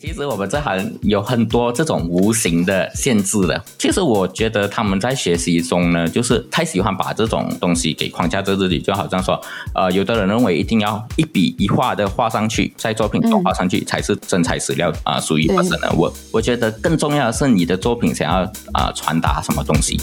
其实我们这行有很多这种无形的限制的。其实我觉得他们在学习中呢，就是太喜欢把这种东西给框架在这里，就好像说，呃，有的人认为一定要一笔一画的画上去，在作品中画上去才是真材实料啊，属于本身的。我我觉得更重要的是你的作品想要啊、呃、传达什么东西。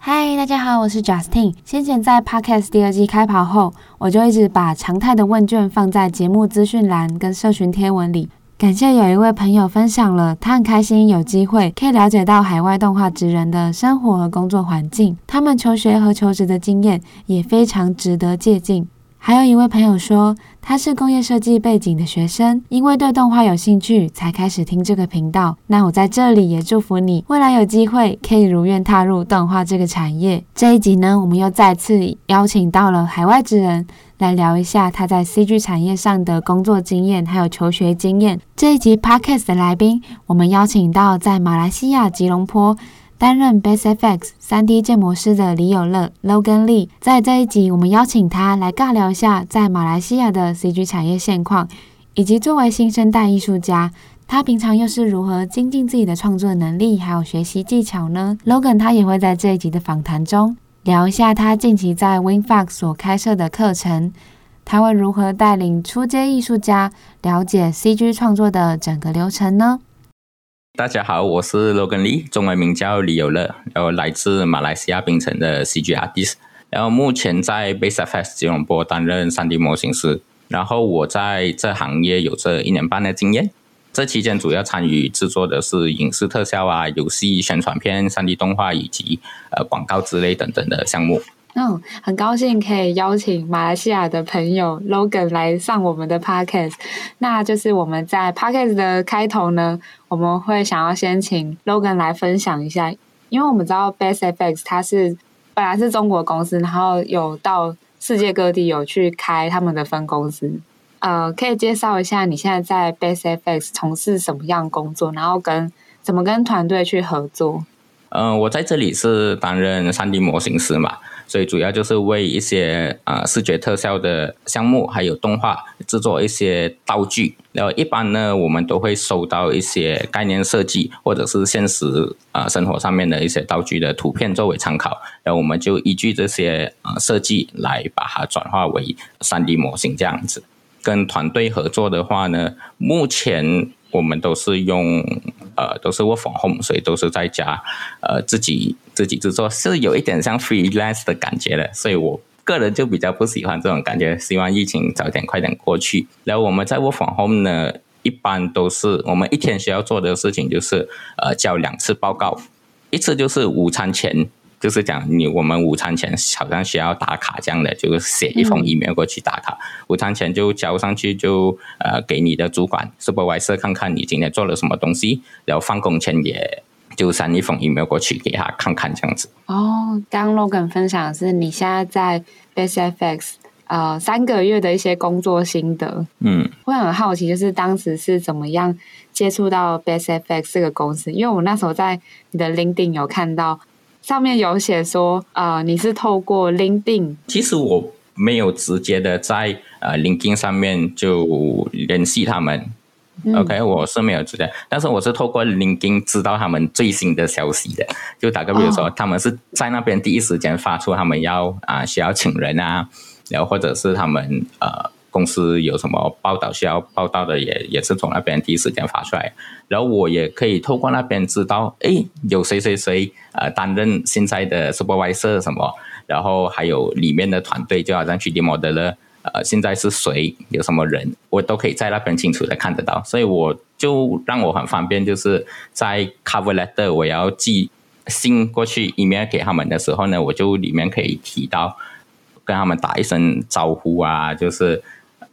嗨，大家好，我是 Justin。先前在 Podcast 第二季开跑后，我就一直把常态的问卷放在节目资讯栏跟社群贴文里。感谢有一位朋友分享了，他很开心有机会可以了解到海外动画职人的生活和工作环境，他们求学和求职的经验也非常值得借鉴。还有一位朋友说，他是工业设计背景的学生，因为对动画有兴趣才开始听这个频道。那我在这里也祝福你，未来有机会可以如愿踏入动画这个产业。这一集呢，我们又再次邀请到了海外之人。来聊一下他在 CG 产业上的工作经验，还有求学经验。这一集 Podcast 的来宾，我们邀请到在马来西亚吉隆坡担任 Base FX 3D 建模师的李有乐 Logan Lee。在这一集，我们邀请他来尬聊一下在马来西亚的 CG 产业现况，以及作为新生代艺术家，他平常又是如何精进自己的创作能力，还有学习技巧呢？Logan 他也会在这一集的访谈中。聊一下他近期在 WinFox 所开设的课程，他会如何带领初阶艺术家了解 CG 创作的整个流程呢？大家好，我是 Logan Lee，中文名叫李有乐，然后来自马来西亚槟城的 CG artist，然后目前在 Base FX 吉隆坡担任 3D 模型师，然后我在这行业有着一年半的经验。这期间主要参与制作的是影视特效啊、游戏宣传片、3D 动画以及呃广告之类等等的项目。嗯，很高兴可以邀请马来西亚的朋友 Logan 来上我们的 Podcast。那就是我们在 Podcast 的开头呢，我们会想要先请 Logan 来分享一下，因为我们知道 Base FX 它是本来是中国公司，然后有到世界各地有去开他们的分公司。呃，可以介绍一下你现在在 Base FX 从事什么样工作，然后跟怎么跟团队去合作？嗯、我在这里是担任 3D 模型师嘛，所以主要就是为一些呃视觉特效的项目，还有动画制作一些道具。然后一般呢，我们都会收到一些概念设计或者是现实呃生活上面的一些道具的图片作为参考，然后我们就依据这些呃设计来把它转化为 3D 模型这样子。跟团队合作的话呢，目前我们都是用呃，都是 work from home，所以都是在家呃自己自己制作，是有一点像 freelance 的感觉的，所以我个人就比较不喜欢这种感觉，希望疫情早点快点过去。然后我们在 work from home 呢，一般都是我们一天需要做的事情就是呃交两次报告，一次就是午餐前。就是讲你我们午餐前好像需要打卡这样的，就是写一封 email 过去打卡。嗯、午餐前就交上去就，就呃给你的主管 supervisor 看看你今天做了什么东西，然后放工前也就删一封 email 过去给他看看这样子。哦，刚 Logan 分享的是你现在在 Base FX 呃三个月的一些工作心得。嗯，会很好奇，就是当时是怎么样接触到 Base FX 这个公司？因为我那时候在你的 LinkedIn 有看到。上面有写说，呃，你是透过 LinkedIn。其实我没有直接的在呃 LinkedIn 上面就联系他们。嗯、OK，我是没有直接，但是我是透过 LinkedIn 知道他们最新的消息的。就打个比如说，哦、他们是在那边第一时间发出他们要啊、呃、需要请人啊，然后或者是他们呃。公司有什么报道需要报道的也，也是从那边第一时间发出来，然后我也可以透过那边知道，哎，有谁谁谁呃担任现在的 supervisor 什么，然后还有里面的团队，就好像 3D Model 了呃，现在是谁，有什么人，我都可以在那边清楚的看得到，所以我就让我很方便，就是在 cover letter 我要寄信过去 email 给他们的时候呢，我就里面可以提到跟他们打一声招呼啊，就是。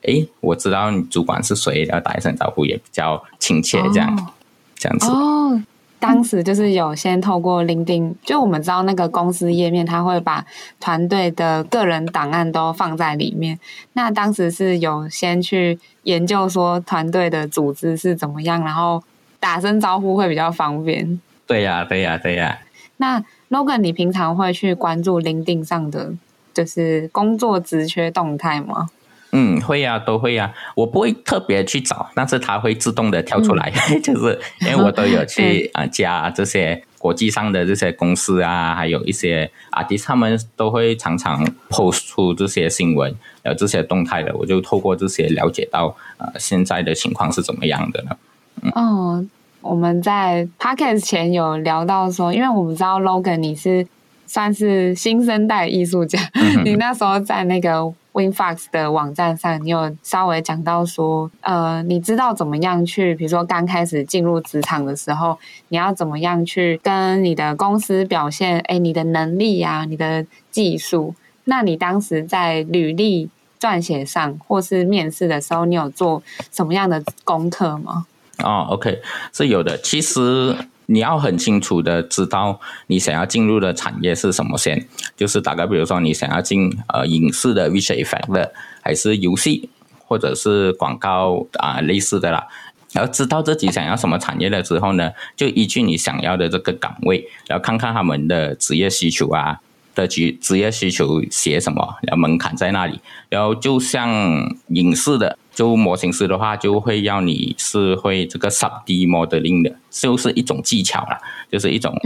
哎，我知道你主管是谁，然后打一声招呼也比较亲切，这样、哦、这样子。哦，当时就是有先透过 LinkedIn，就我们知道那个公司页面，他会把团队的个人档案都放在里面。那当时是有先去研究说团队的组织是怎么样，然后。打声招呼会比较方便。对呀、啊，对呀、啊，对呀、啊。那 Logan，你平常会去关注 LinkedIn 上的就是工作职缺动态吗？嗯，会呀、啊，都会呀、啊。我不会特别去找，但是它会自动的跳出来，嗯、就是因为我都有去啊加这些国际上的这些公司啊，还有一些 artist，他们都会常常 post 出这些新闻，有这些动态的，我就透过这些了解到呃现在的情况是怎么样的呢？嗯、哦，我们在 podcast 前有聊到说，因为我们知道 Logan 你是算是新生代艺术家，嗯、你那时候在那个。Winfox 的网站上，你有稍微讲到说，呃，你知道怎么样去，比如说刚开始进入职场的时候，你要怎么样去跟你的公司表现，哎，你的能力呀、啊，你的技术。那你当时在履历撰写上，或是面试的时候，你有做什么样的功课吗？哦，OK，是有的。其实。你要很清楚的知道你想要进入的产业是什么先，就是大概比如说你想要进呃影视的 v i s u a effect 的，还是游戏或者是广告啊、类似的啦。然后知道自己想要什么产业了之后呢，就依据你想要的这个岗位，然后看看他们的职业需求啊的职职业需求写什么，然后门槛在那里。然后就像影视的。就模型师的话，就会要你是会这个 3D modeling 的，就是一种技巧啦，就是一种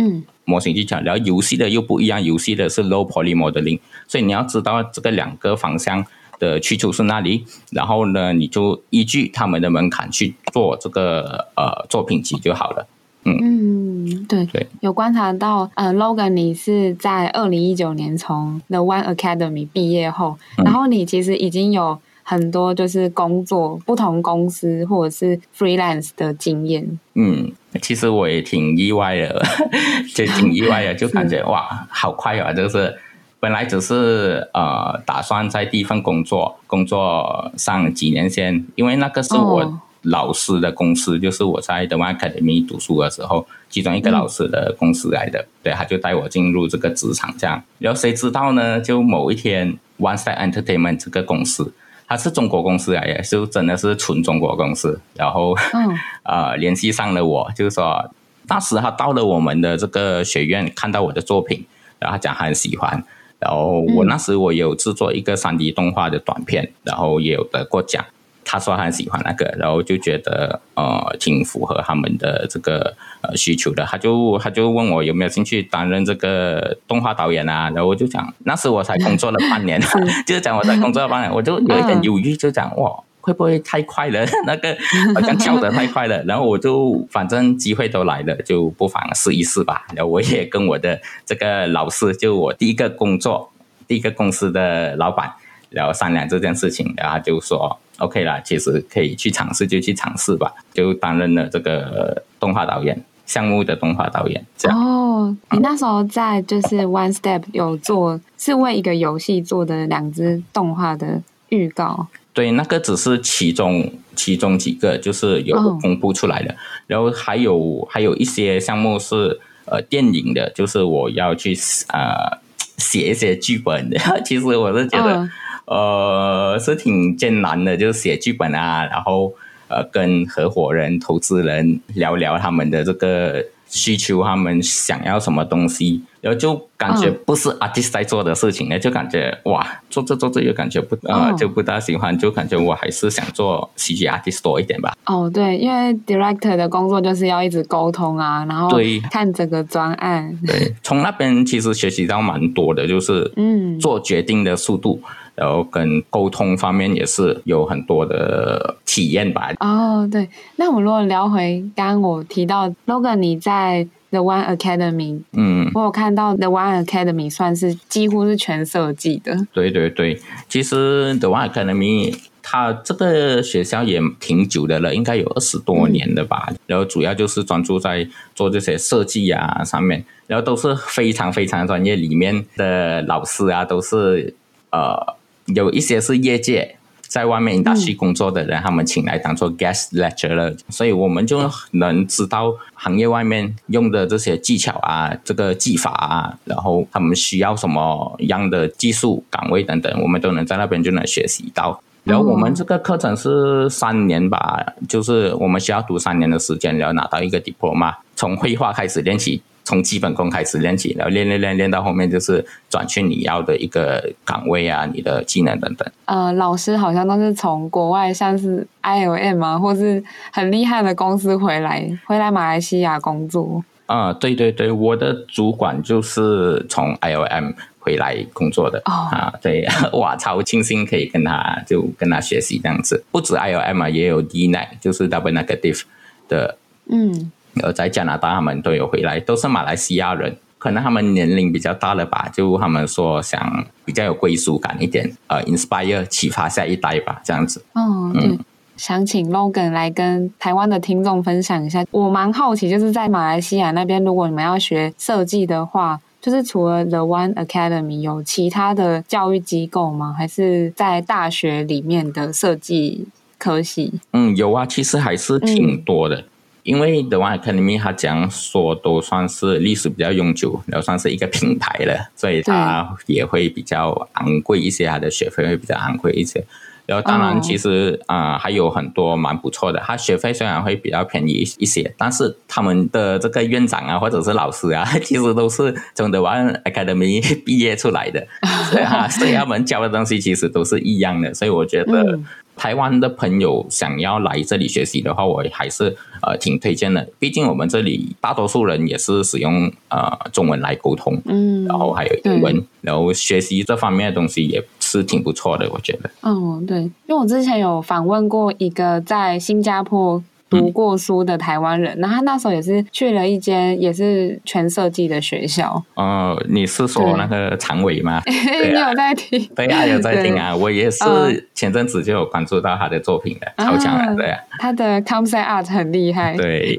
模型技巧。然后游戏的又不一样，游戏的是 low poly modeling，所以你要知道这个两个方向的去处是哪里，然后呢，你就依据他们的门槛去做这个呃作品集就好了。嗯嗯，对对，有观察到呃，Logan 你是在二零一九年从 The One Academy 毕业后，然后你其实已经有。很多就是工作不同公司或者是 freelance 的经验。嗯，其实我也挺意外的，就挺意外的，就感觉哇，好快啊！就是本来只是呃打算在第一份工作工作上几年先，因为那个是我老师的公司，哦、就是我在 The Academy 读书的时候，其中一个老师的公司来的，嗯、对，他就带我进入这个职场这样。然后谁知道呢？就某一天，One Step Entertainment 这个公司。他是中国公司来的，就真的是纯中国公司。然后，嗯，呃，联系上了我，就是说，当时他到了我们的这个学院，看到我的作品，然后他讲他很喜欢。然后我那时我有制作一个三 D 动画的短片，然后也有得过奖。他说他很喜欢那个，然后就觉得呃挺符合他们的这个呃需求的，他就他就问我有没有兴趣担任这个动画导演啊，然后我就讲那时我才工作了半年，就是讲我才工作了半年，我就有一点犹豫，就讲哇会不会太快了，那个好像跳得太快了，然后我就反正机会都来了，就不妨试一试吧。然后我也跟我的这个老师，就我第一个工作第一个公司的老板，然后商量这件事情，然后他就说。OK 啦，其实可以去尝试，就去尝试吧。就担任了这个动画导演项目的动画导演。这样哦，你那时候在就是 One Step 有做，是为一个游戏做的两支动画的预告。对，那个只是其中其中几个，就是有公布出来的。哦、然后还有还有一些项目是呃电影的，就是我要去呃写一些剧本的。其实我是觉得。哦呃，是挺艰难的，就是写剧本啊，然后呃，跟合伙人、投资人聊聊他们的这个需求，他们想要什么东西，然后就感觉不是 artist 在做的事情呢，嗯、就感觉哇，做着做着又感觉不呃，就不大喜欢，就感觉我还是想做喜剧 artist 多一点吧。哦，对，因为 director 的工作就是要一直沟通啊，然后对看整个专案。对，从那边其实学习到蛮多的，就是嗯，做决定的速度。嗯然后跟沟通方面也是有很多的体验吧。哦，对，那我们如果聊回刚刚我提到 Logan，你在 The One Academy，嗯，我有看到 The One Academy 算是几乎是全设计的。对对对，其实 The One Academy 它这个学校也挺久的了，应该有二十多年的吧。嗯、然后主要就是专注在做这些设计啊上面，然后都是非常非常专业，里面的老师啊都是呃。有一些是业界在外面 industry 工作的人，他们请来当做 guest lecturer，所以我们就能知道行业外面用的这些技巧啊，这个技法啊，然后他们需要什么样的技术岗位等等，我们都能在那边就能学习到。然后我们这个课程是三年吧，就是我们需要读三年的时间，然后拿到一个 diploma，从绘画开始练习。从基本功开始练起，然后练练练练到后面就是转去你要的一个岗位啊，你的技能等等。呃，老师好像都是从国外，像是 IOM 啊，或是很厉害的公司回来，回来马来西亚工作。啊、呃，对对对，我的主管就是从 IOM 回来工作的。哦、啊，对，哇，超庆幸可以跟他就跟他学习这样子。不止 IOM 啊，也有 DNAG，就是 Double Negative 的。嗯。而在加拿大，他们都有回来，都是马来西亚人，可能他们年龄比较大了吧，就他们说想比较有归属感一点，呃，inspire 启发下一代吧，这样子。哦，对，嗯、想请 Logan 来跟台湾的听众分享一下。我蛮好奇，就是在马来西亚那边，如果你们要学设计的话，就是除了 The One Academy，有其他的教育机构吗？还是在大学里面的设计科系？嗯，有啊，其实还是挺多的。嗯因为 The One Academy 它讲说都算是历史比较悠久，然后算是一个品牌了，所以它也会比较昂贵一些，它的学费会比较昂贵一些。然后当然其实啊、oh. 呃、还有很多蛮不错的，它学费虽然会比较便宜一些，但是他们的这个院长啊或者是老师啊，其实都是从 The One Academy 毕业出来的，所以啊，所以他们教的东西其实都是一样的，所以我觉得。嗯台湾的朋友想要来这里学习的话，我还是呃挺推荐的。毕竟我们这里大多数人也是使用呃中文来沟通，嗯，然后还有英文，然后学习这方面的东西也是挺不错的，我觉得。嗯，对，因为我之前有访问过一个在新加坡。读过书的台湾人，然后他那时候也是去了一间也是全设计的学校。哦，你是说那个常委吗？对你有在听？对啊，有在听啊。我也是前阵子就有关注到他的作品的，超强的，对啊。他的 concept art 很厉害。对。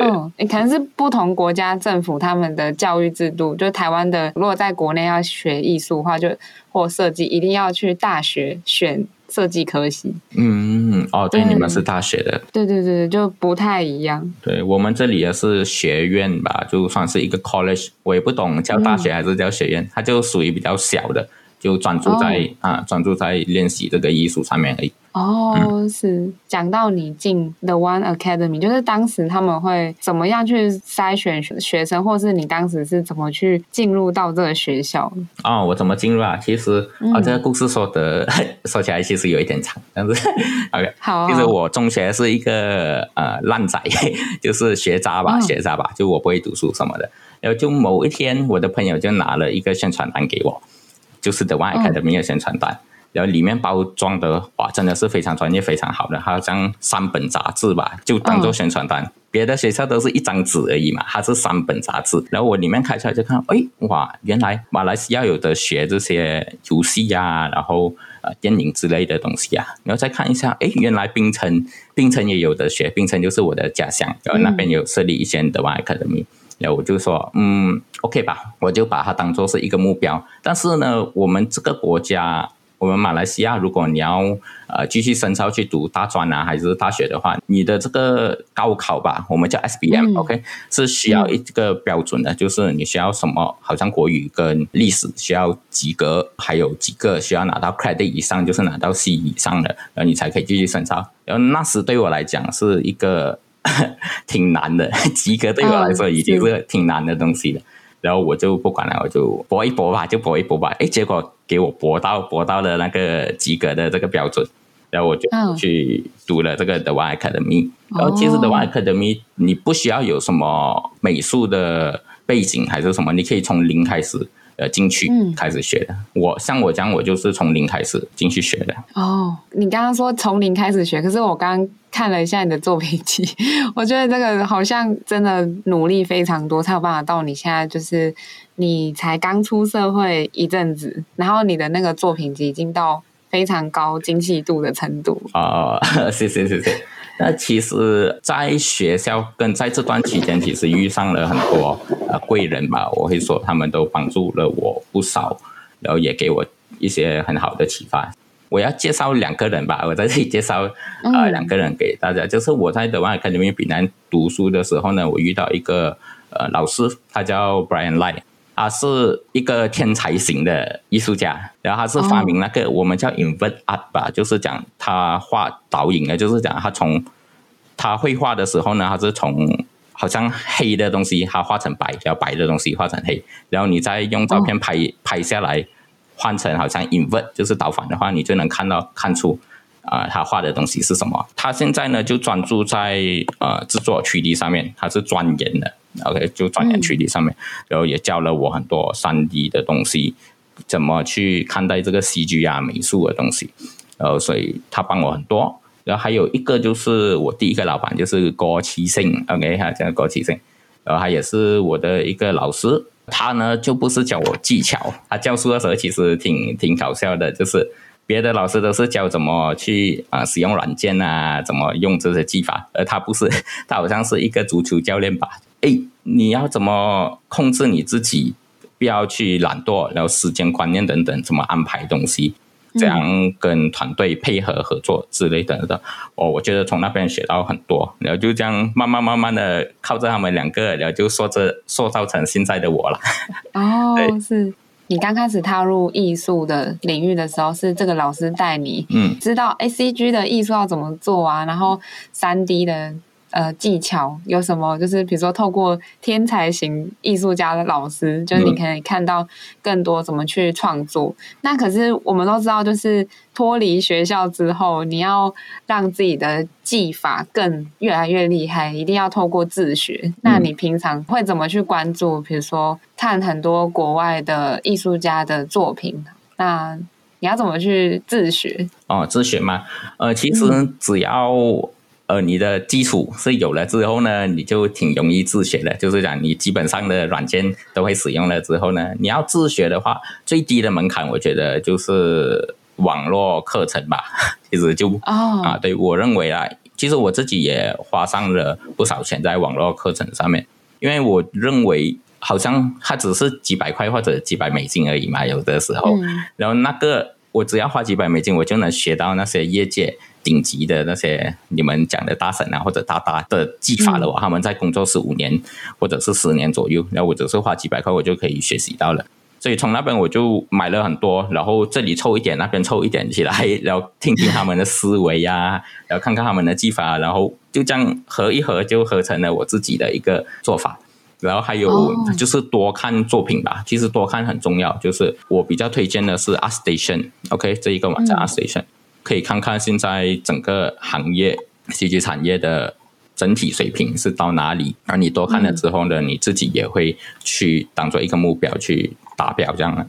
嗯，你可能是不同国家政府他们的教育制度，就台湾的，如果在国内要学艺术的话，就或设计，一定要去大学选。设计科系，嗯，哦，对，你们是大学的，对对对，就不太一样。对，我们这里也是学院吧，就算是一个 college，我也不懂叫大学还是叫学院，嗯、它就属于比较小的。就专注在、哦、啊，专注在练习这个艺术上面而已。哦，嗯、是讲到你进 The One Academy，就是当时他们会怎么样去筛选学生，或是你当时是怎么去进入到这个学校？哦，我怎么进入啊？其实啊、嗯哦，这个故事说的 说起来其实有一点长，但是 OK。好、哦，其实我中学是一个呃烂仔，就是学渣吧，哦、学渣吧，就我不会读书什么的。然后就某一天，我的朋友就拿了一个宣传单给我。就是 The One Academy 的宣传单，哦、然后里面包装的哇，真的是非常专业、非常好的，好像三本杂志吧，就当做宣传单。哦、别的学校都是一张纸而已嘛，它是三本杂志。然后我里面开出来就看，哎，哇，原来马来西亚有的学这些游戏啊，然后呃电影之类的东西啊。然后再看一下，哎，原来槟城，槟城也有的学，槟城就是我的家乡，然后那边有设立一些 The One Academy。然后我就说，嗯，OK 吧，我就把它当做是一个目标。但是呢，我们这个国家，我们马来西亚，如果你要呃继续深造去读大专啊，还是大学的话，你的这个高考吧，我们叫 SBM，OK，、嗯、是需要一个标准的，嗯、就是你需要什么，好像国语跟历史需要及格，还有几个需要拿到 credit 以上，就是拿到 C 以上的，然后你才可以继续深造。然后那时对我来讲是一个。挺难的，及格对我来说已经是挺难的东西了。嗯、然后我就不管了，我就搏一搏吧，就搏一搏吧。哎，结果给我搏到搏到了那个及格的这个标准，然后我就去读了这个 The One Academy。然后其实 The One Academy 你不需要有什么美术的背景还是什么，你可以从零开始。呃，进去开始学的。嗯、我像我讲，我就是从零开始进去学的。哦，你刚刚说从零开始学，可是我刚刚看了一下你的作品集，我觉得这个好像真的努力非常多，才有办法到你现在就是你才刚出社会一阵子，然后你的那个作品集已经到非常高精细度的程度。哦，谢谢谢谢。那其实，在学校跟在这段期间，其实遇上了很多呃贵人吧，我会说他们都帮助了我不少，然后也给我一些很好的启发。我要介绍两个人吧，我在这里介绍呃两个人给大家，就是我在德万 Academy 比南读书的时候呢，我遇到一个呃老师，他叫 Brian Light，。他是一个天才型的艺术家，然后他是发明那个我们叫 invert art 吧，就是讲他画倒影的，就是讲他从他绘画的时候呢，他是从好像黑的东西，他画成白，然后白的东西画成黑，然后你再用照片拍拍下来，换成好像 invert 就是倒反的话，你就能看到看出。啊、呃，他画的东西是什么？他现在呢就专注在呃制作 3D 上面，他是钻研的。OK，就钻研 3D 上面，嗯、然后也教了我很多 3D 的东西，怎么去看待这个 CG 啊美术的东西。然后所以他帮我很多。然后还有一个就是我第一个老板就是郭启胜，OK，他叫郭启胜，然后他也是我的一个老师。他呢就不是教我技巧，他教书的时候其实挺挺搞笑的，就是。别的老师都是教怎么去啊、使用软件啊，怎么用这些技法，而他不是，他好像是一个足球教练吧？哎，你要怎么控制你自己，不要去懒惰，然后时间观念等等，怎么安排东西，这样跟团队配合合作之类的的。我、哦、我觉得从那边学到很多，然后就这样慢慢慢慢的靠着他们两个，然后就塑着塑造成现在的我了。哦，对是。你刚开始踏入艺术的领域的时候，是这个老师带你，嗯，知道 ACG 的艺术要怎么做啊？然后三 D 的。呃，技巧有什么？就是比如说，透过天才型艺术家的老师，就是你可以看到更多怎么去创作。嗯、那可是我们都知道，就是脱离学校之后，你要让自己的技法更越来越厉害，一定要透过自学。嗯、那你平常会怎么去关注？比如说，看很多国外的艺术家的作品，那你要怎么去自学？哦，自学吗？呃，其实只要、嗯。呃，你的基础是有了之后呢，你就挺容易自学的。就是讲你基本上的软件都会使用了之后呢，你要自学的话，最低的门槛我觉得就是网络课程吧。其实就、oh. 啊，对我认为啊，其实我自己也花上了不少钱在网络课程上面，因为我认为好像它只是几百块或者几百美金而已嘛，有的时候，嗯、然后那个我只要花几百美金，我就能学到那些业界。顶级的那些你们讲的大神啊，或者大大的技法的话，他们在工作十五年或者是十年左右，然后我只是花几百块，我就可以学习到了。所以从那边我就买了很多，然后这里凑一点，那边凑一点起来，然后听听他们的思维呀，然后看看他们的技法，然后就这样合一合，就合成了我自己的一个做法。然后还有就是多看作品吧，其实多看很重要。就是我比较推荐的是 ArtStation，OK，这一个网站 ArtStation。可以看看现在整个行业戏剧产业的整体水平是到哪里，而你多看了之后呢，你自己也会去当做一个目标去达标这样的。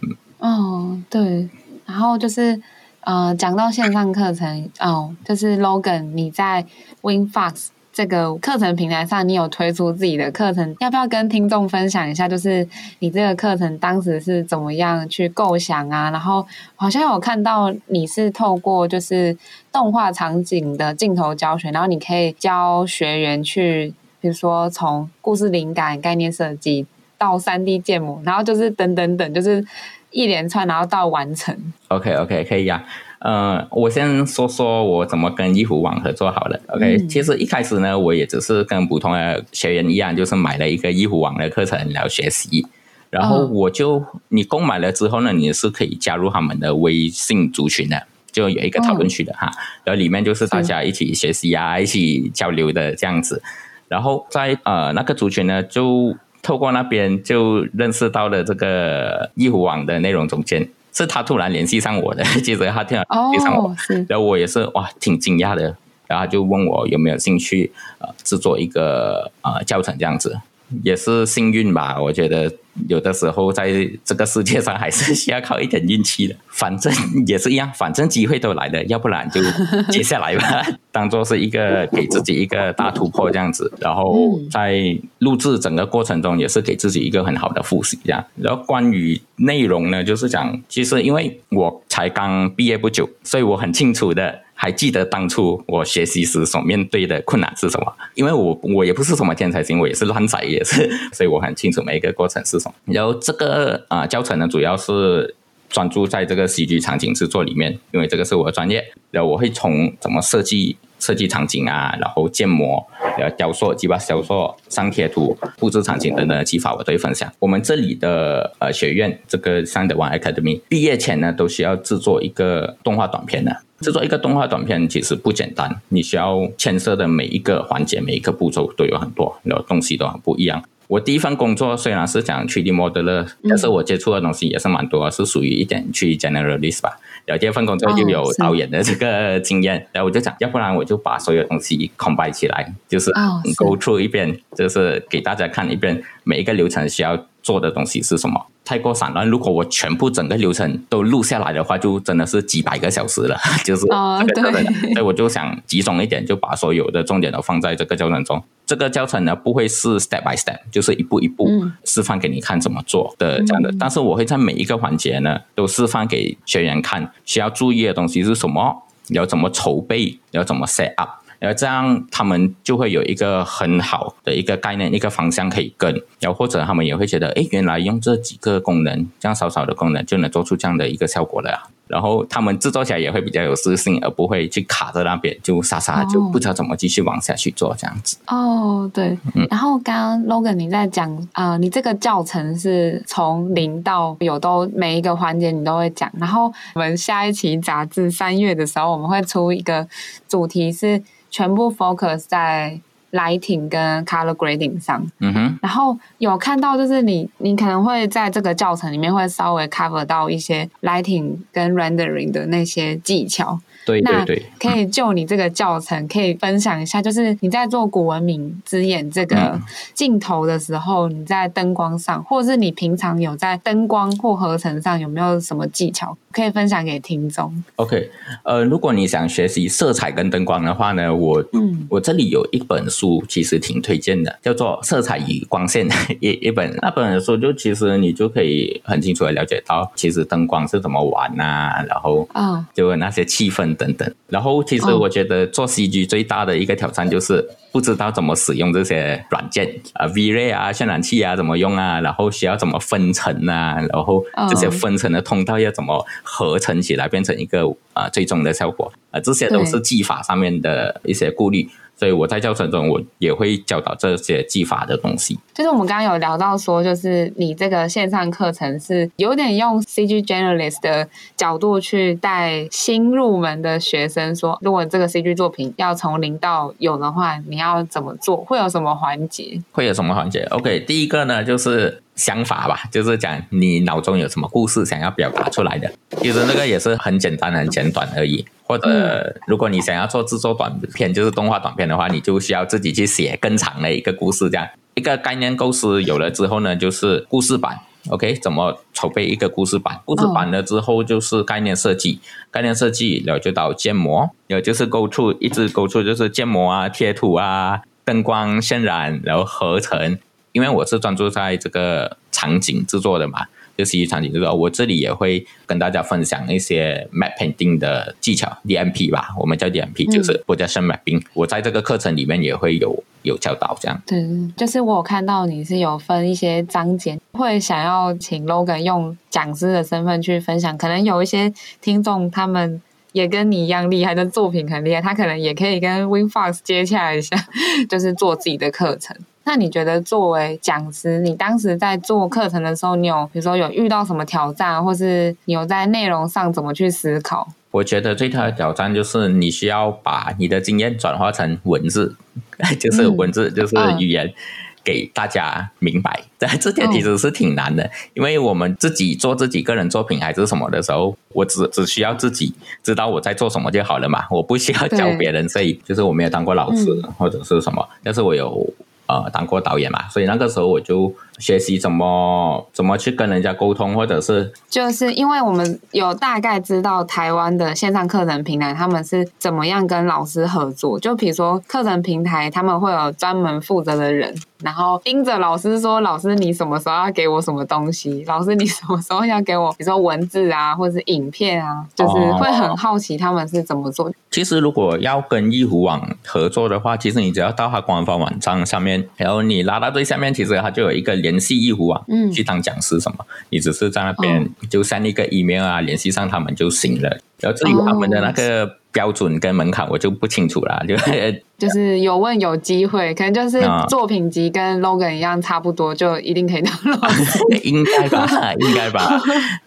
嗯，哦，对，然后就是呃，讲到线上课程哦，就是 Logan 你在 WinFox。这个课程平台上，你有推出自己的课程，要不要跟听众分享一下？就是你这个课程当时是怎么样去构想啊？然后好像有看到你是透过就是动画场景的镜头教学，然后你可以教学员去，比如说从故事灵感、概念设计到三 D 建模，然后就是等等等，就是一连串，然后到完成。OK OK，可以呀、啊。呃，我先说说我怎么跟易虎网合作好了。OK，、嗯、其实一开始呢，我也只是跟普通的学员一样，就是买了一个易虎网的课程来学习。然后我就，你购买了之后呢，你是可以加入他们的微信族群的，就有一个讨论区的哈。嗯、然后里面就是大家一起学习啊，一起交流的这样子。然后在呃那个族群呢，就透过那边就认识到了这个易虎网的内容总监。是他突然联系上我的，接着他突然联系上我，然后我也是哇，挺惊讶的，然后就问我有没有兴趣呃制作一个呃教程这样子。也是幸运吧，我觉得有的时候在这个世界上还是需要靠一点运气的。反正也是一样，反正机会都来了，要不然就接下来吧，当做是一个给自己一个大突破这样子。然后在录制整个过程中，也是给自己一个很好的复习这样。然后关于内容呢，就是讲，其实因为我才刚毕业不久，所以我很清楚的。还记得当初我学习时所面对的困难是什么？因为我我也不是什么天才型，我也是乱仔，也是，所以我很清楚每一个过程是什么。然后这个啊、教程呢，主要是专注在这个喜剧场景制作里面，因为这个是我的专业。然后我会从怎么设计设计场景啊，然后建模，呃雕塑、技法雕塑、上贴图、布置场景等等的技法，我都会分享。我们这里的呃学院这个 Sound One Academy 毕业前呢，都需要制作一个动画短片的。制作一个动画短片其实不简单，你需要牵涉的每一个环节、每一个步骤都有很多，然后东西都很不一样。我第一份工作虽然是讲 3D modeler，但是我接触的东西也是蛮多，是属于一点去 generalist 吧。然后第二份工作又有导演的这个经验，然后我就讲，要不然我就把所有东西 combine 起来，就是 go through 一遍，就是给大家看一遍每一个流程需要做的东西是什么？太过散乱。如果我全部整个流程都录下来的话，就真的是几百个小时了。就是这个教程，所以我就想集中一点，就把所有的重点都放在这个教程中。这个教程呢，不会是 step by step，就是一步一步示范给你看怎么做的这样的。但是我会在每一个环节呢，都示范给学员看，需要注意的东西是什么，要怎么筹备，要怎么 set up。然后这样，他们就会有一个很好的一个概念，一个方向可以跟。然后或者他们也会觉得，哎，原来用这几个功能，这样少少的功能就能做出这样的一个效果了。然后他们制作起来也会比较有自信，而不会去卡在那边，就傻傻就不知道怎么继续往下去做这样子。哦，对。嗯。然后刚刚 Logan 你在讲啊、呃，你这个教程是从零到有，都每一个环节你都会讲。然后我们下一期杂志三月的时候，我们会出一个主题是。全部 focus 在 lighting 跟 color grading 上，嗯哼，然后有看到就是你，你可能会在这个教程里面会稍微 cover 到一些 lighting 跟 rendering 的那些技巧。对对对，可以就你这个教程，可以分享一下，就是你在做古文明之眼这个镜头的时候，你在灯光上，或者是你平常有在灯光或合成上有没有什么技巧可以分享给听众？OK，呃，如果你想学习色彩跟灯光的话呢，我嗯，我这里有一本书，其实挺推荐的，叫做《色彩与光线》一一本，那本书就其实你就可以很清楚的了解到，其实灯光是怎么玩啊，然后啊，就那些气氛。等等，然后其实我觉得做 CG 最大的一个挑战就是不知道怎么使用这些软件啊，V-Ray 啊，渲染器啊，怎么用啊，然后需要怎么分层啊，然后这些分层的通道要怎么合成起来变成一个啊最终的效果。啊，这些都是技法上面的一些顾虑。所以我在教程中，我也会教导这些技法的东西。就是我们刚刚有聊到说，就是你这个线上课程是有点用 CG Generalist 的角度去带新入门的学生，说如果这个 CG 作品要从零到有的话，你要怎么做？会有什么环节？会有什么环节？OK，第一个呢，就是。想法吧，就是讲你脑中有什么故事想要表达出来的，其实那个也是很简单、很简短而已。或者，如果你想要做制作短片，就是动画短片的话，你就需要自己去写更长的一个故事。这样一个概念构思有了之后呢，就是故事版。OK，怎么筹备一个故事版？故事版了之后就是概念设计，概念设计了就到建模，然后就是 go to 一直 go to 就是建模啊、贴图啊、灯光渲染，然后合成。因为我是专注在这个场景制作的嘛，就是一场景制作，我这里也会跟大家分享一些 map painting 的技巧，DMP 吧，我们叫 DMP，就是 projection mapping。我在这个课程里面也会有有教导这样。对，就是我有看到你是有分一些章节，会想要请 Logan 用讲师的身份去分享，可能有一些听众他们也跟你一样厉害，的作品很厉害，他可能也可以跟 WingFox 接洽一下，就是做自己的课程。那你觉得作为讲师，你当时在做课程的时候，你有比如说有遇到什么挑战，或是你有在内容上怎么去思考？我觉得最大的挑战就是你需要把你的经验转化成文字，就是文字，就是语言，给大家明白。但这点其实是挺难的，因为我们自己做自己个人作品还是什么的时候，我只只需要自己知道我在做什么就好了嘛，我不需要 教别人。所以就是我没有当过老师或者是什么，但是我有。呃，当过导演嘛，所以那个时候我就学习怎么怎么去跟人家沟通，或者是就是因为我们有大概知道台湾的线上课程平台他们是怎么样跟老师合作，就比如说课程平台他们会有专门负责的人。然后盯着老师说：“老师，你什么时候要给我什么东西？老师，你什么时候要给我，比如说文字啊，或者是影片啊，就是会很好奇他们是怎么做。”其实，如果要跟易虎网合作的话，其实你只要到他官方网站上面，然后你拉到最下面，其实它就有一个连联系义务啊，嗯，去当讲师什么，你只是在那边就 send 一个 email 啊，联系上他们就行了。然后至于他们的那个标准跟门槛，我就不清楚了。就 就是有问有机会，可能就是作品集跟 Logan 一样差不多，就一定可以当老师。应该吧，应该吧。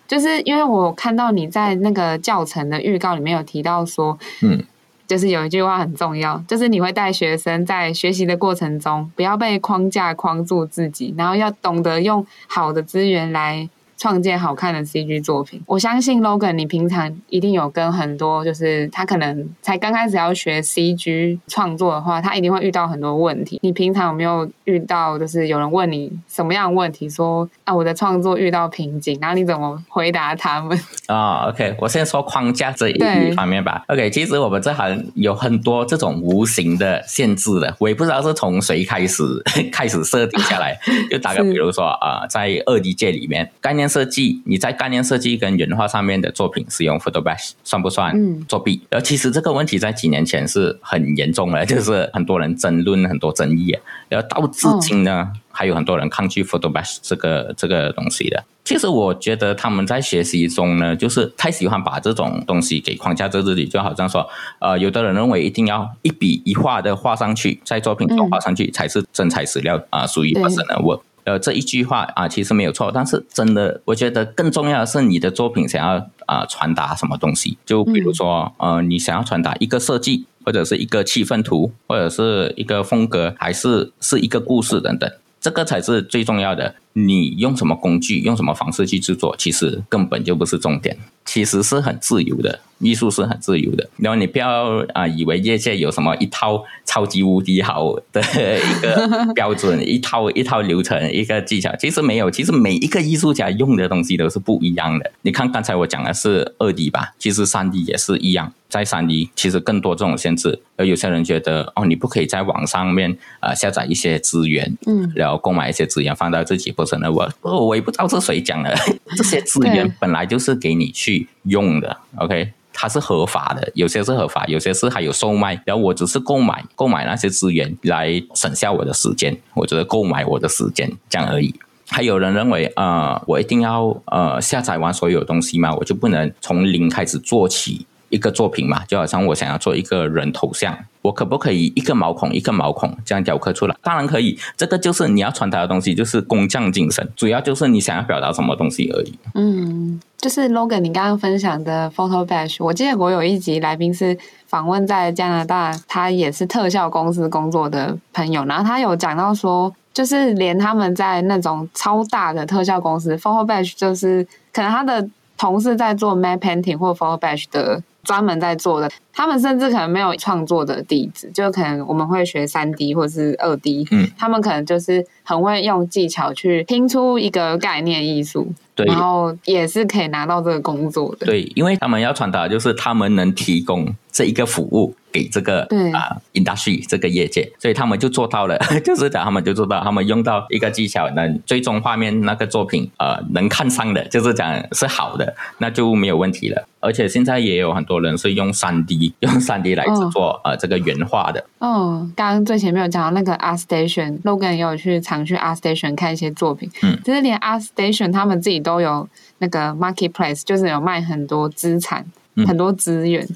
就是因为我看到你在那个教程的预告里面有提到说，嗯。就是有一句话很重要，就是你会带学生在学习的过程中，不要被框架框住自己，然后要懂得用好的资源来。创建好看的 CG 作品，我相信 Logan，你平常一定有跟很多，就是他可能才刚开始要学 CG 创作的话，他一定会遇到很多问题。你平常有没有遇到，就是有人问你什么样的问题，说啊，我的创作遇到瓶颈，然后你怎么回答他们？啊、oh，OK，我先说框架这一方面吧。OK，其实我们这行有很多这种无形的限制的，我也不知道是从谁开始 开始设定下来。就打个比如说啊、呃，在二 D 界里面概念。设计你在概念设计跟原画上面的作品使用 Photobash 算不算作弊？而、嗯、其实这个问题在几年前是很严重的，就是很多人争论，很多争议。然后到至今呢，哦、还有很多人抗拒 Photobash 这个这个东西的。其实我觉得他们在学习中呢，就是太喜欢把这种东西给框架在这里，就好像说，呃，有的人认为一定要一笔一画的画上去，在作品中画上去才是真材实料啊，属于 personal work。呃，这一句话啊，其实没有错，但是真的，我觉得更重要的是你的作品想要啊、呃、传达什么东西。就比如说，嗯、呃，你想要传达一个设计，或者是一个气氛图，或者是一个风格，还是是一个故事等等。这个才是最重要的。你用什么工具，用什么方式去制作，其实根本就不是重点。其实是很自由的，艺术是很自由的。然后你不要啊、呃，以为业界有什么一套超级无敌好的一个标准，一套一套流程，一个技巧，其实没有。其实每一个艺术家用的东西都是不一样的。你看刚才我讲的是二 D 吧，其实三 D 也是一样。在三 D 其实更多这种限制，而有些人觉得哦，你不可以在网上面啊、呃、下载一些资源，嗯，然后购买一些资源放到自己。不是的，我我也不知道是谁讲的。这些资源本来就是给你去用的，OK，它是合法的，有些是合法，有些是还有售卖。然后我只是购买购买那些资源来省下我的时间，我觉得购买我的时间这样而已。还有人认为啊、呃，我一定要呃下载完所有东西嘛，我就不能从零开始做起一个作品嘛？就好像我想要做一个人头像。我可不可以一个毛孔一个毛孔这样雕刻出来？当然可以，这个就是你要传达的东西，就是工匠精神，主要就是你想要表达什么东西而已。嗯，就是 Logan，你刚刚分享的 Photobash，我记得我有一集来宾是访问在加拿大，他也是特效公司工作的朋友，然后他有讲到说，就是连他们在那种超大的特效公司，Photobash 就是可能他的同事在做 Matte Painting 或 Photobash 的。专门在做的，他们甚至可能没有创作的底子，就可能我们会学三 D 或是二 D，嗯，他们可能就是很会用技巧去拼出一个概念艺术，对，然后也是可以拿到这个工作的，对，因为他们要传达就是他们能提供这一个服务。给这个啊、呃、industry 这个业界，所以他们就做到了，就是讲他们就做到，他们用到一个技巧，能最终画面那个作品呃能看上的，就是讲是好的，那就没有问题了。而且现在也有很多人是用三 D 用三 D 来制作、哦、呃这个原画的。哦，刚刚最前面有讲到那个 ArtStation，Logan 也有去常去 ArtStation 看一些作品，嗯，其实连 ArtStation 他们自己都有那个 marketplace，就是有卖很多资产、嗯、很多资源。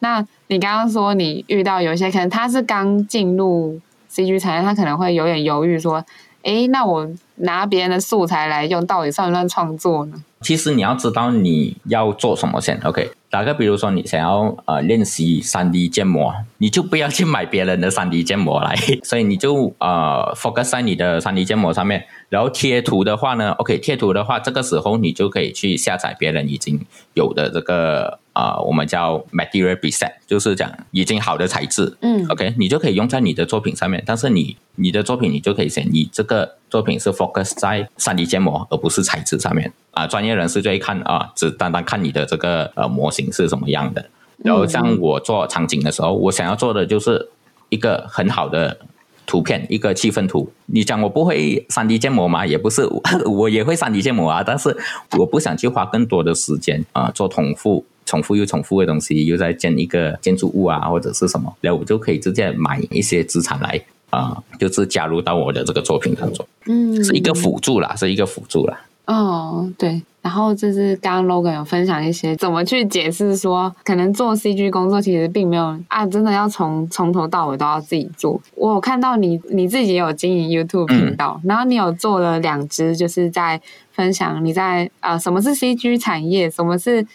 那你刚刚说你遇到有一些可能他是刚进入 CG 产业，他可能会有点犹豫，说：“诶，那我拿别人的素材来用，到底算不算创作呢？”其实你要知道你要做什么先，OK？打个比如说，你想要呃练习三 D 建模，你就不要去买别人的三 D 建模来，所以你就呃 focus 在你的三 D 建模上面。然后贴图的话呢，OK？贴图的话，这个时候你就可以去下载别人已经有的这个。啊、呃，我们叫 material preset，就是讲已经好的材质，嗯，OK，你就可以用在你的作品上面。但是你你的作品，你就可以选你这个作品是 focus 在 3D 建模，而不是材质上面。啊、专业人士就会看啊，只单单看你的这个呃模型是什么样的。然后像我做场景的时候，我想要做的就是一个很好的图片，一个气氛图。你讲我不会 3D 建模吗？也不是，我 也会 3D 建模啊，但是我不想去花更多的时间啊、做重复。重复又重复的东西，又在建一个建筑物啊，或者是什么，然后我就可以直接买一些资产来啊、呃，就是加入到我的这个作品当中，嗯，是一个辅助啦，是一个辅助啦。哦，对。然后就是刚刚 Logan 有分享一些怎么去解释说，可能做 CG 工作其实并没有啊，真的要从从头到尾都要自己做。我有看到你你自己也有经营 YouTube 频道，嗯、然后你有做了两支，就是在分享你在呃什么是 CG 产业，什么是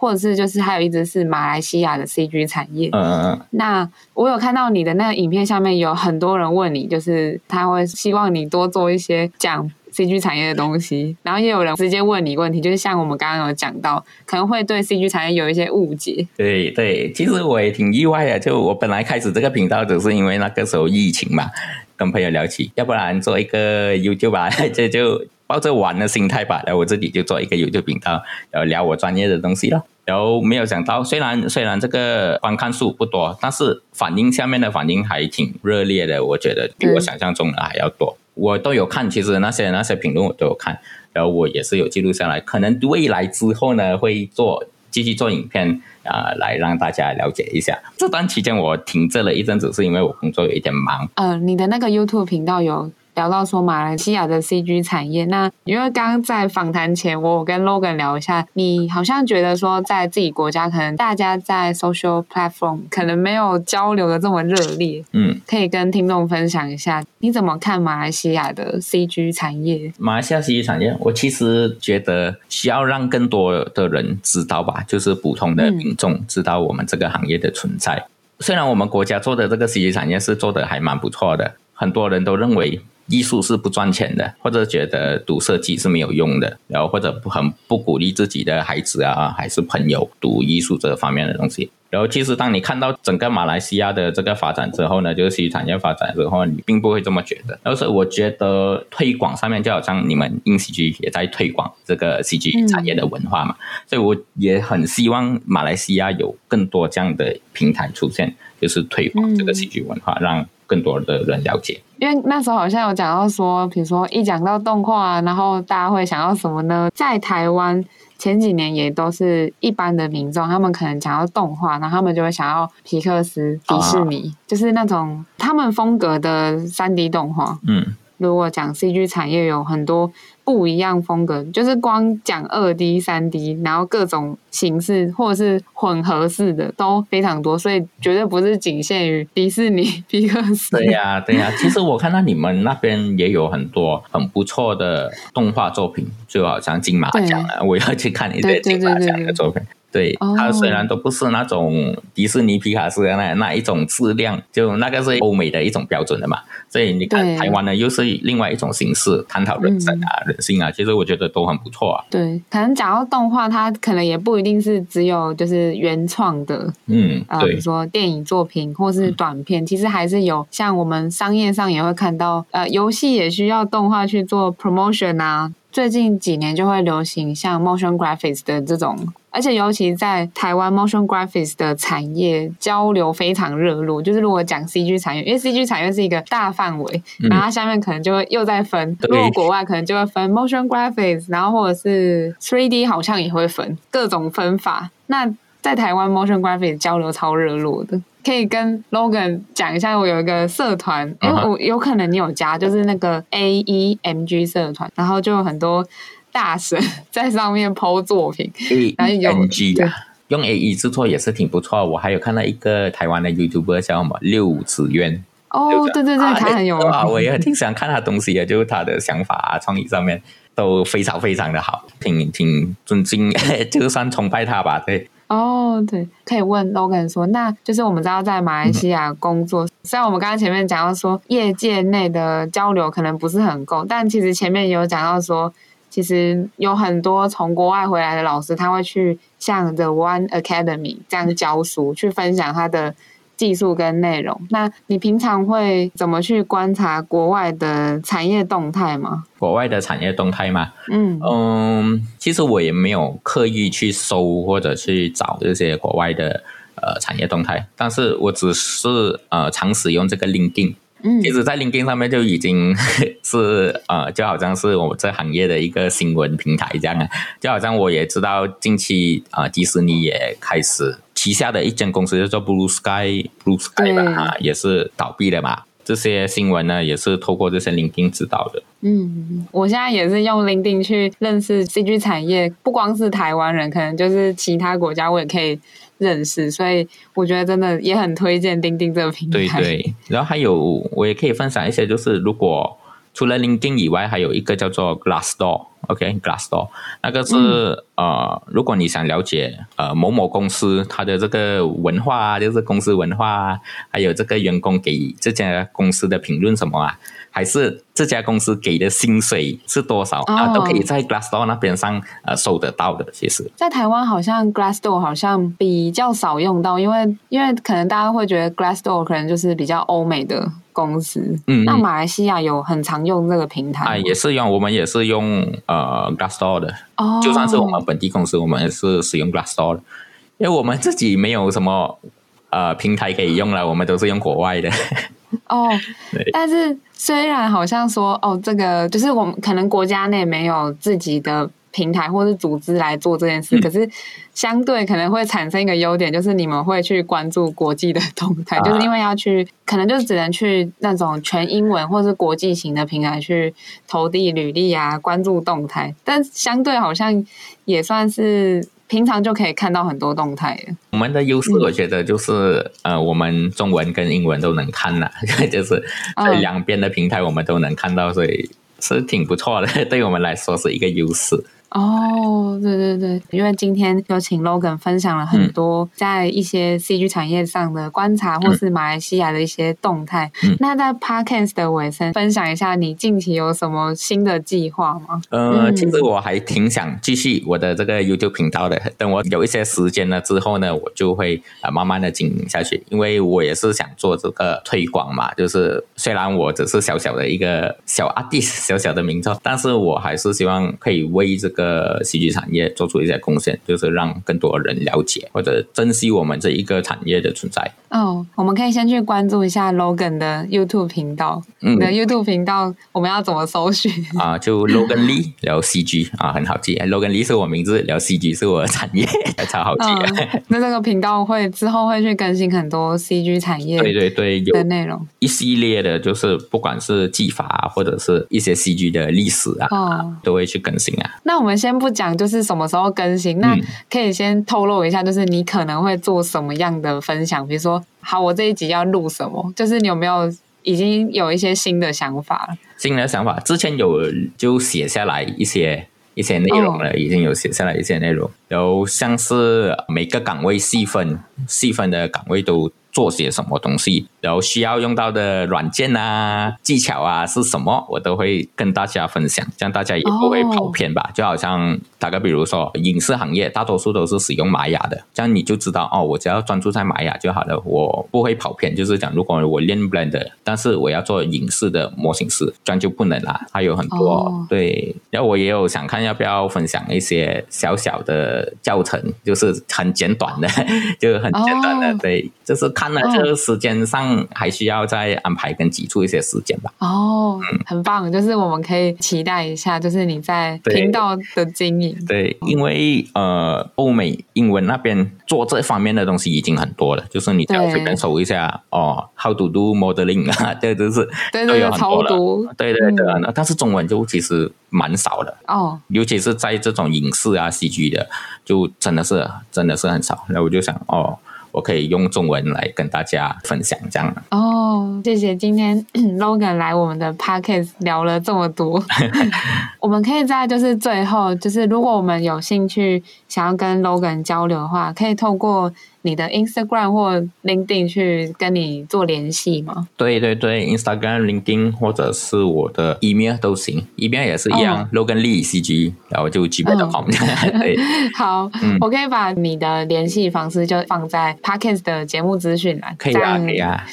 或者是就是还有一只是马来西亚的 CG 产业。嗯嗯嗯。那我有看到你的那个影片下面有很多人问你，就是他会希望你多做一些讲。CG 产业的东西，然后也有人直接问你问题，就是像我们刚刚有讲到，可能会对 CG 产业有一些误解。对对，其实我也挺意外的，就我本来开始这个频道，只是因为那个时候疫情嘛，跟朋友聊起，要不然做一个 YouTube 吧，这就抱着玩的心态吧，然后我自己就做一个 YouTube 频道，然后聊我专业的东西了。然后没有想到，虽然虽然这个观看数不多，但是反应下面的反应还挺热烈的，我觉得比我想象中的还要多。我都有看，其实那些那些评论我都有看，然后我也是有记录下来。可能未来之后呢，会做继续做影片啊、呃，来让大家了解一下。这段期间我停滞了一阵子，是因为我工作有一点忙。呃，你的那个 YouTube 频道有？聊到说马来西亚的 CG 产业，那因为刚刚在访谈前，我跟 Logan 聊一下，你好像觉得说在自己国家，可能大家在 social platform 可能没有交流的这么热烈，嗯，可以跟听众分享一下，你怎么看马来西亚的 CG 产业？马来西亚 CG 产业，我其实觉得需要让更多的人知道吧，就是普通的民众知道我们这个行业的存在。嗯、虽然我们国家做的这个 CG 产业是做的还蛮不错的，很多人都认为。艺术是不赚钱的，或者觉得读设计是没有用的，然后或者不很不鼓励自己的孩子啊，还是朋友读艺术这方面的东西。然后其实当你看到整个马来西亚的这个发展之后呢，就是 CG 产业发展之后，你并不会这么觉得。然后所以我觉得推广上面就好像你们 InCG 也在推广这个戏剧产业的文化嘛，嗯、所以我也很希望马来西亚有更多这样的平台出现，就是推广这个戏剧文化，嗯、让更多的人了解。因为那时候好像有讲到说，比如说一讲到动画，然后大家会想到什么呢？在台湾前几年也都是一般的民众，他们可能讲到动画，然后他们就会想要皮克斯、迪士尼，啊、就是那种他们风格的三 D 动画。嗯。如果讲 CG 产业有很多不一样风格，就是光讲二 D、三 D，然后各种形式或者是混合式的都非常多，所以绝对不是仅限于迪士尼、皮克斯。对呀、啊，对呀、啊。其实我看到你们那边也有很多很不错的动画作品，就好像金马奖啊，我要去看一些金马奖的作品。对，它虽然都不是那种迪士尼皮卡斯的那那一种质量，就那个是欧美的一种标准的嘛。所以你看台湾呢，又是另外一种形式探讨人生啊、嗯、人性啊，其实我觉得都很不错啊。对，可能讲到动画，它可能也不一定是只有就是原创的，嗯，呃，比如说电影作品或是短片，嗯、其实还是有像我们商业上也会看到，呃，游戏也需要动画去做 promotion 啊。最近几年就会流行像 motion graphics 的这种，而且尤其在台湾 motion graphics 的产业交流非常热络。就是如果讲 CG 产业，因为 CG 产业是一个大范围，嗯、然后它下面可能就会又在分。如果国外可能就会分 motion graphics，然后或者是 3D 好像也会分各种分法。那在台湾 motion graphics 交流超热络的。可以跟 Logan 讲一下，我有一个社团，因为我有可能你有加，就是那个 A E M G 社团，然后就有很多大神 在上面 po 作品。A E M G 啊，用 A E 制作也是挺不错。我还有看到一个台湾的 YouTuber 叫什么六子渊。哦，对对对，他很有啊，我也挺喜欢看他东西的，就是他的想法啊、创意上面都非常非常的好，挺挺尊敬，就算崇拜他吧，对。哦，oh, 对，可以问 Logan 说，那就是我们知道在马来西亚工作，嗯、虽然我们刚刚前面讲到说业界内的交流可能不是很够，但其实前面有讲到说，其实有很多从国外回来的老师，他会去像 The One Academy 这样教书，去分享他的。技术跟内容，那你平常会怎么去观察国外的产业动态吗？国外的产业动态吗？嗯嗯，其实我也没有刻意去搜或者去找这些国外的呃产业动态，但是我只是呃常使用这个 LinkedIn。嗯，其实，在 LinkedIn 上面就已经 是呃，就好像是我们这行业的一个新闻平台这样啊，就好像我也知道近期啊、呃，迪士尼也开始旗下的一间公司叫做 Blue Sky，Blue Sky 吧，啊也是倒闭了嘛。这些新闻呢，也是透过这些 LinkedIn 知道的。嗯，我现在也是用 LinkedIn 去认识 CG 产业，不光是台湾人，可能就是其他国家我也可以认识，所以我觉得真的也很推荐钉钉这个平台。对对，然后还有我也可以分享一些，就是如果除了钉钉以外，还有一个叫做 Glassdoor Glassdoor，OK，Glassdoor，那个是、嗯、呃，如果你想了解呃某某公司它的这个文化啊，就是公司文化啊，还有这个员工给这家公司的评论什么啊。还是这家公司给的薪水是多少、oh. 啊？都可以在 Glassdoor 那边上呃搜得到的。其实，在台湾好像 Glassdoor 好像比较少用到，因为因为可能大家会觉得 Glassdoor 可能就是比较欧美的公司。嗯，那马来西亚有很常用这个平台？啊，也是用，我们也是用呃 Glassdoor 的。哦，oh. 就算是我们本地公司，我们也是使用 Glassdoor 的，因为我们自己没有什么呃平台可以用了，我们都是用国外的。哦，但是虽然好像说哦，这个就是我们可能国家内没有自己的平台或是组织来做这件事，嗯、可是相对可能会产生一个优点，就是你们会去关注国际的 动态，啊、就是因为要去，可能就只能去那种全英文或是国际型的平台去投递履历啊，关注动态，但相对好像也算是。平常就可以看到很多动态。我们的优势，我觉得就是，嗯、呃，我们中文跟英文都能看了，就是这两边的平台我们都能看到，所以是挺不错的，对我们来说是一个优势。哦，对对对，因为今天有请 Logan 分享了很多在一些 CG 产业上的观察，嗯、或是马来西亚的一些动态。嗯、那在 Podcast 的尾声，分享一下你近期有什么新的计划吗？呃，其实我还挺想继续我的这个 YouTube 频道的。等我有一些时间了之后呢，我就会啊慢慢的经营下去，因为我也是想做这个推广嘛。就是虽然我只是小小的一个小 artist，小小的名字，但是我还是希望可以为这个。呃，CG 产业做出一些贡献，就是让更多人了解或者珍惜我们这一个产业的存在。哦，我们可以先去关注一下 Logan 的 YouTube 频道。嗯，的 YouTube 频道我们要怎么搜寻？啊，就 Logan Lee 聊 CG 啊，很好记。Logan Lee 是我名字，聊 CG 是我的产业，超好记。哦、那这个频道会之后会去更新很多 CG 产业对对对的内容，一系列的，就是不管是技法啊，或者是一些 CG 的历史啊，哦、都会去更新啊。那我们。我们先不讲，就是什么时候更新，那可以先透露一下，就是你可能会做什么样的分享？比如说，好，我这一集要录什么？就是你有没有已经有一些新的想法了？新的想法，之前有就写下来一些一些内容了，哦、已经有写下来一些内容，然后像是每个岗位细分细分的岗位都。做些什么东西，然后需要用到的软件啊、技巧啊是什么，我都会跟大家分享，这样大家也不会跑偏吧。Oh. 就好像打个比如说影视行业，大多数都是使用玛雅的，这样你就知道哦，我只要专注在玛雅就好了，我不会跑偏。就是讲，如果我练 Blender，但是我要做影视的模型师，这样就不能啦。还有很多、oh. 对，然后我也有想看要不要分享一些小小的教程，就是很简短的，就是很简短的，oh. 对，就是。看了这个时间上还需要再安排跟挤出一些时间吧。哦，嗯、很棒，就是我们可以期待一下，就是你在频道的经营。对，因为呃，欧美英文那边做这方面的东西已经很多了，就是你只要随便搜一下哦，How to do modeling 啊，这都是都有很多了。对对对，嗯、但是中文就其实蛮少的哦，尤其是在这种影视啊、CG 的，就真的是真的是很少。那我就想哦。我可以用中文来跟大家分享这样哦，谢谢今天 Logan 来我们的 Podcast 聊了这么多，我们可以在就是最后就是如果我们有兴趣想要跟 Logan 交流的话，可以透过。你的 Instagram 或 LinkedIn 去跟你做联系吗？对对对，Instagram、LinkedIn 或者是我的 email 都行，email 也是一样、oh.，Logan Lee CG，然后就基本的方面。对，好，嗯、我可以把你的联系方式就放在 Podcast 的节目资讯栏。可以啊，可以啊。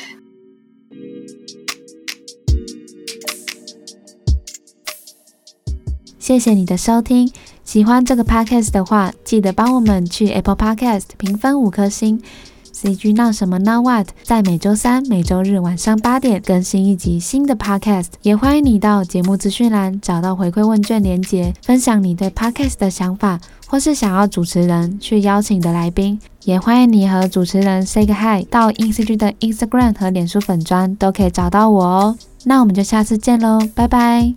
谢谢你的收听。喜欢这个 podcast 的话，记得帮我们去 Apple Podcast 评分五颗星。CG 闹什么闹 What，在每周三、每周日晚上八点更新一集新的 Podcast。也欢迎你到节目资讯栏找到回馈问卷连结，分享你对 Podcast 的想法，或是想要主持人去邀请的来宾。也欢迎你和主持人 Say 个 Hi，到 InCG 的 Instagram 和脸书粉专都可以找到我哦。那我们就下次见喽，拜拜。